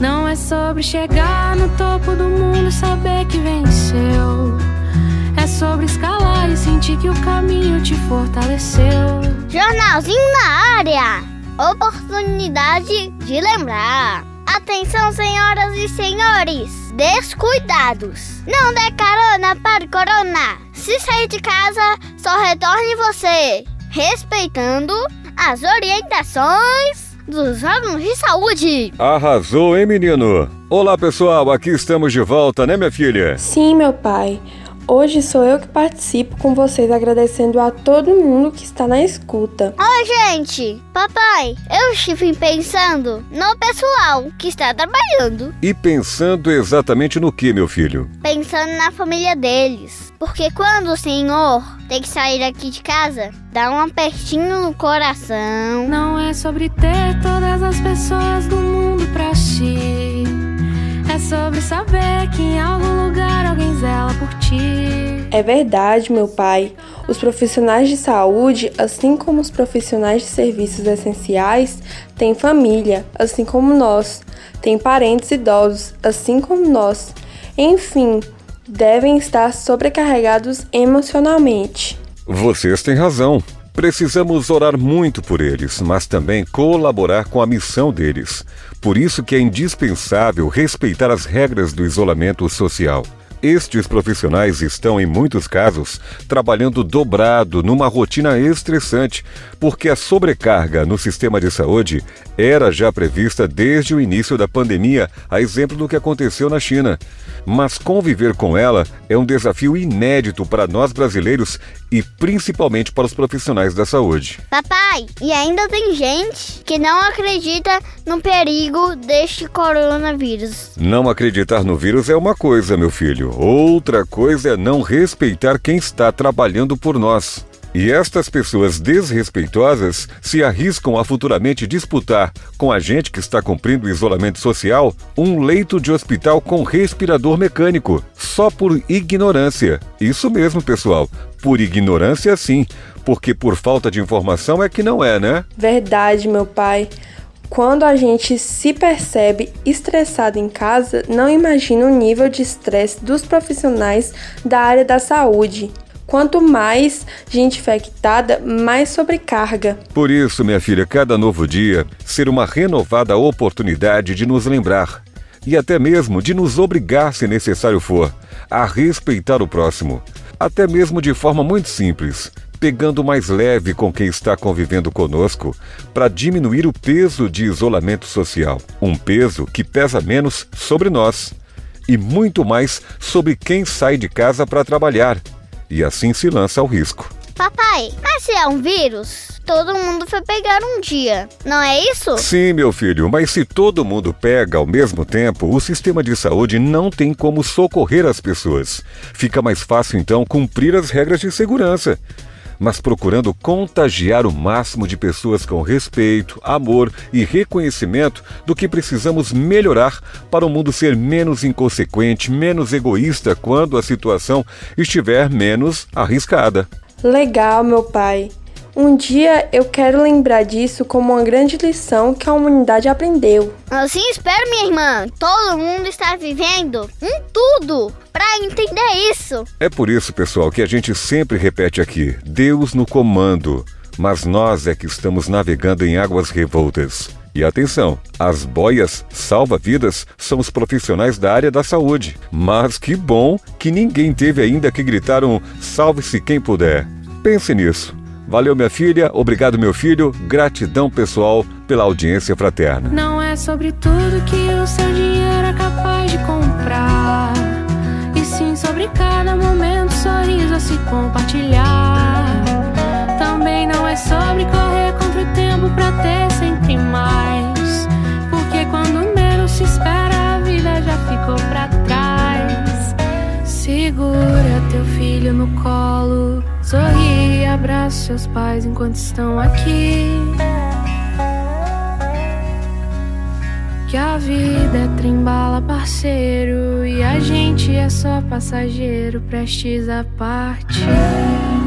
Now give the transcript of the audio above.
Não é sobre chegar no topo do mundo e saber que venceu. É sobre escalar e sentir que o caminho te fortaleceu. Jornalzinho na área. Oportunidade de lembrar. Atenção, senhoras e senhores. Descuidados. Não dê carona para o corona. Se sair de casa, só retorne você. Respeitando as orientações dos órgãos de saúde. Arrasou, hein, menino? Olá, pessoal. Aqui estamos de volta, né, minha filha? Sim, meu pai. Hoje sou eu que participo com vocês agradecendo a todo mundo que está na escuta. Oi, gente! Papai, eu estive pensando no pessoal que está trabalhando. E pensando exatamente no que, meu filho? Pensando na família deles. Porque quando o senhor tem que sair aqui de casa, dá um apertinho no coração. Não é sobre ter todas as pessoas do mundo pra ti. É sobre saber que em algum lugar alguém zela por ti. É verdade, meu pai. Os profissionais de saúde, assim como os profissionais de serviços essenciais, têm família, assim como nós. Têm parentes idosos, assim como nós. Enfim, devem estar sobrecarregados emocionalmente. Vocês têm razão. Precisamos orar muito por eles, mas também colaborar com a missão deles. Por isso que é indispensável respeitar as regras do isolamento social. Estes profissionais estão, em muitos casos, trabalhando dobrado numa rotina estressante, porque a sobrecarga no sistema de saúde era já prevista desde o início da pandemia, a exemplo do que aconteceu na China. Mas conviver com ela é um desafio inédito para nós brasileiros e principalmente para os profissionais da saúde. Papai, e ainda tem gente que não acredita no perigo deste coronavírus. Não acreditar no vírus é uma coisa, meu filho. Outra coisa é não respeitar quem está trabalhando por nós. E estas pessoas desrespeitosas se arriscam a futuramente disputar com a gente que está cumprindo o isolamento social um leito de hospital com respirador mecânico, só por ignorância. Isso mesmo, pessoal. Por ignorância, sim. Porque por falta de informação é que não é, né? Verdade, meu pai. Quando a gente se percebe estressado em casa, não imagina o nível de estresse dos profissionais da área da saúde. Quanto mais gente infectada, mais sobrecarga. Por isso, minha filha, cada novo dia ser uma renovada oportunidade de nos lembrar e até mesmo de nos obrigar, se necessário for, a respeitar o próximo, até mesmo de forma muito simples, pegando mais leve com quem está convivendo conosco para diminuir o peso de isolamento social, um peso que pesa menos sobre nós e muito mais sobre quem sai de casa para trabalhar e assim se lança ao risco. Papai, mas se é um vírus, todo mundo foi pegar um dia, não é isso? Sim, meu filho, mas se todo mundo pega ao mesmo tempo, o sistema de saúde não tem como socorrer as pessoas. Fica mais fácil então cumprir as regras de segurança mas procurando contagiar o máximo de pessoas com respeito, amor e reconhecimento do que precisamos melhorar para o mundo ser menos inconsequente, menos egoísta quando a situação estiver menos arriscada. Legal, meu pai. Um dia eu quero lembrar disso como uma grande lição que a humanidade aprendeu. Assim espero, minha irmã. Todo mundo está vivendo um tudo para entender isso. É por isso, pessoal, que a gente sempre repete aqui: Deus no comando. Mas nós é que estamos navegando em águas revoltas. E atenção, as boias salva-vidas são os profissionais da área da saúde. Mas que bom que ninguém teve ainda que gritar um salve-se quem puder. Pense nisso. Valeu, minha filha. Obrigado, meu filho. Gratidão pessoal pela audiência fraterna. Não é sobre tudo que o seu dinheiro é capaz de comprar. E sim sobre cada momento, sorriso a se compartilhar. Também não é sobre correr contra o tempo pra ter sempre mais. Porque quando menos se espera, a vida já ficou pra trás. Segura teu filho no colo. Sorri abraça seus pais enquanto estão aqui. Que a vida é trembala, parceiro, e a gente é só passageiro, prestes a partir.